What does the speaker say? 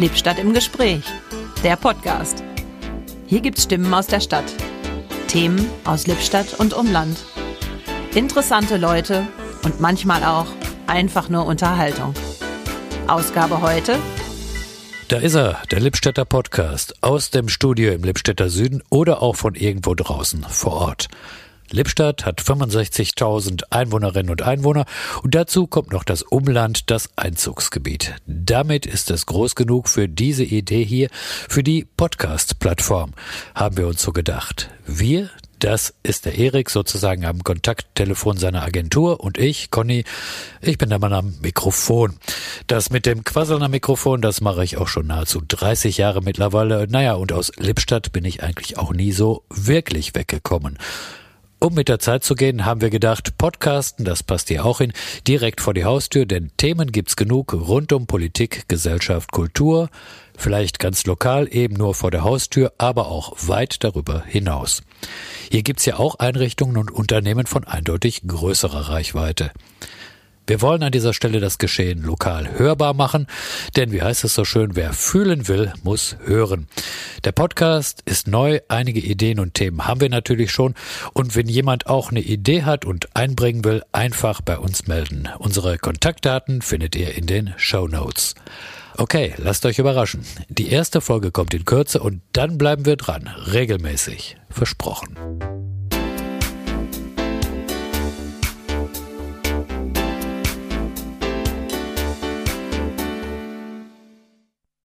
Lippstadt im Gespräch, der Podcast. Hier gibt's Stimmen aus der Stadt, Themen aus Lippstadt und Umland, interessante Leute und manchmal auch einfach nur Unterhaltung. Ausgabe heute. Da ist er, der Lippstädter Podcast, aus dem Studio im Lippstädter Süden oder auch von irgendwo draußen vor Ort. Lippstadt hat 65.000 Einwohnerinnen und Einwohner und dazu kommt noch das Umland, das Einzugsgebiet. Damit ist es groß genug für diese Idee hier, für die Podcast-Plattform, haben wir uns so gedacht. Wir, das ist der Erik sozusagen am Kontakttelefon seiner Agentur und ich, Conny, ich bin der Mann am Mikrofon. Das mit dem Quasseln am Mikrofon, das mache ich auch schon nahezu 30 Jahre mittlerweile. Naja, und aus Lippstadt bin ich eigentlich auch nie so wirklich weggekommen. Um mit der Zeit zu gehen, haben wir gedacht, Podcasten, das passt hier auch hin, direkt vor die Haustür, denn Themen gibt's genug rund um Politik, Gesellschaft, Kultur, vielleicht ganz lokal eben nur vor der Haustür, aber auch weit darüber hinaus. Hier gibt's ja auch Einrichtungen und Unternehmen von eindeutig größerer Reichweite. Wir wollen an dieser Stelle das Geschehen lokal hörbar machen, denn wie heißt es so schön, wer fühlen will, muss hören. Der Podcast ist neu, einige Ideen und Themen haben wir natürlich schon und wenn jemand auch eine Idee hat und einbringen will, einfach bei uns melden. Unsere Kontaktdaten findet ihr in den Show Notes. Okay, lasst euch überraschen. Die erste Folge kommt in Kürze und dann bleiben wir dran, regelmäßig, versprochen.